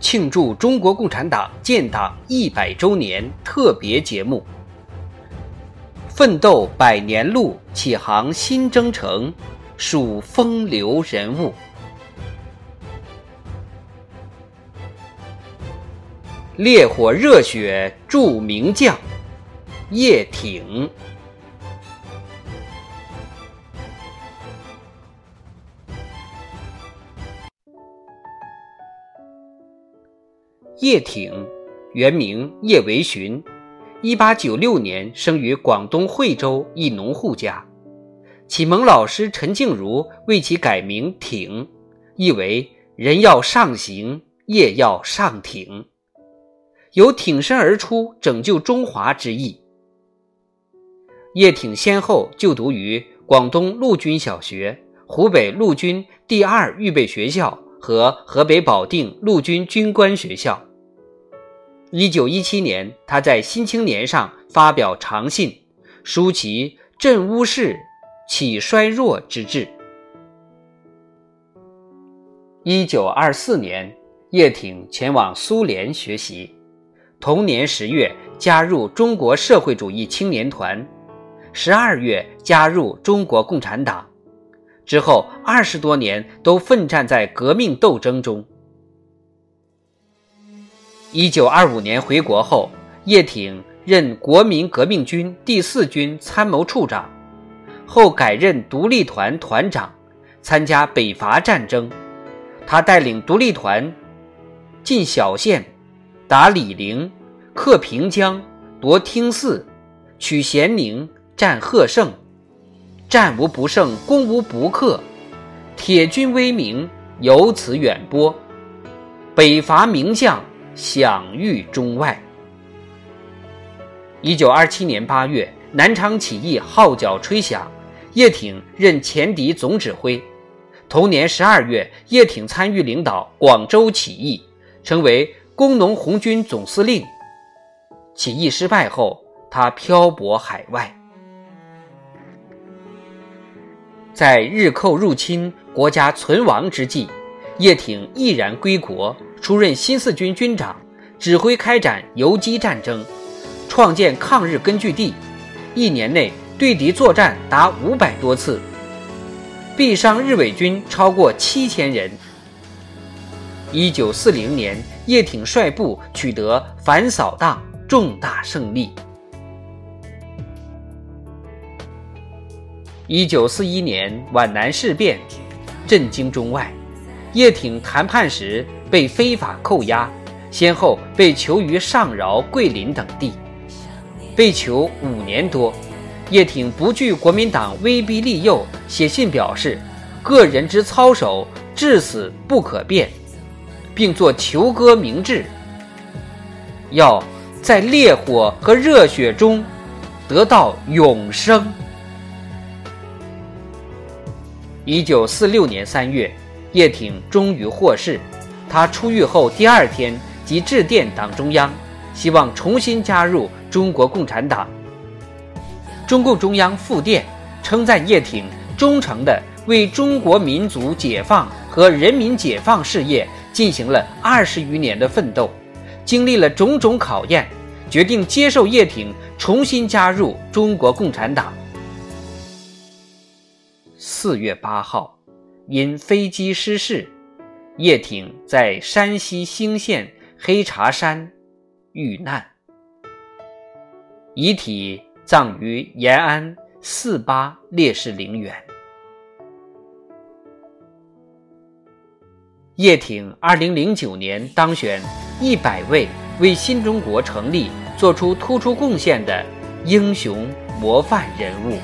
庆祝中国共产党建党一百周年特别节目。奋斗百年路，启航新征程，数风流人物。烈火热血铸名将，叶挺。叶挺，原名叶维寻，一八九六年生于广东惠州一农户家。启蒙老师陈静茹为其改名挺，意为人要上行，业要上挺，有挺身而出拯救中华之意。叶挺先后就读于广东陆军小学、湖北陆军第二预备学校和河北保定陆军军官学校。一九一七年，他在《新青年》上发表长信，抒其振乌市、起衰弱之志。一九二四年，叶挺前往苏联学习，同年十月加入中国社会主义青年团，十二月加入中国共产党，之后二十多年都奋战在革命斗争中。一九二五年回国后，叶挺任国民革命军第四军参谋处长，后改任独立团团长，参加北伐战争。他带领独立团进小县，打醴陵，克平江，夺听泗，取咸宁，战贺胜，战无不胜，攻无不克，铁军威名由此远播，北伐名将。享誉中外。一九二七年八月，南昌起义号角吹响，叶挺任前敌总指挥。同年十二月，叶挺参与领导广州起义，成为工农红军总司令。起义失败后，他漂泊海外。在日寇入侵、国家存亡之际，叶挺毅然归国。出任新四军军长，指挥开展游击战争，创建抗日根据地。一年内对敌作战达五百多次，毙伤日伪军超过七千人。一九四零年，叶挺率部取得反扫荡重大胜利。一九四一年皖南事变，震惊中外。叶挺谈判时。被非法扣押，先后被囚于上饶、桂林等地，被囚五年多。叶挺不惧国民党威逼利诱，写信表示：“个人之操守，至死不可变。”并作囚歌明志，要在烈火和热血中得到永生。一九四六年三月，叶挺终于获释。他出狱后第二天即致电党中央，希望重新加入中国共产党。中共中央复电称赞叶挺忠诚地为中国民族解放和人民解放事业进行了二十余年的奋斗，经历了种种考验，决定接受叶挺重新加入中国共产党。四月八号，因飞机失事。叶挺在山西兴县黑茶山遇难，遗体葬于延安四八烈士陵园。叶挺二零零九年当选一百位为新中国成立做出突出贡献的英雄模范人物。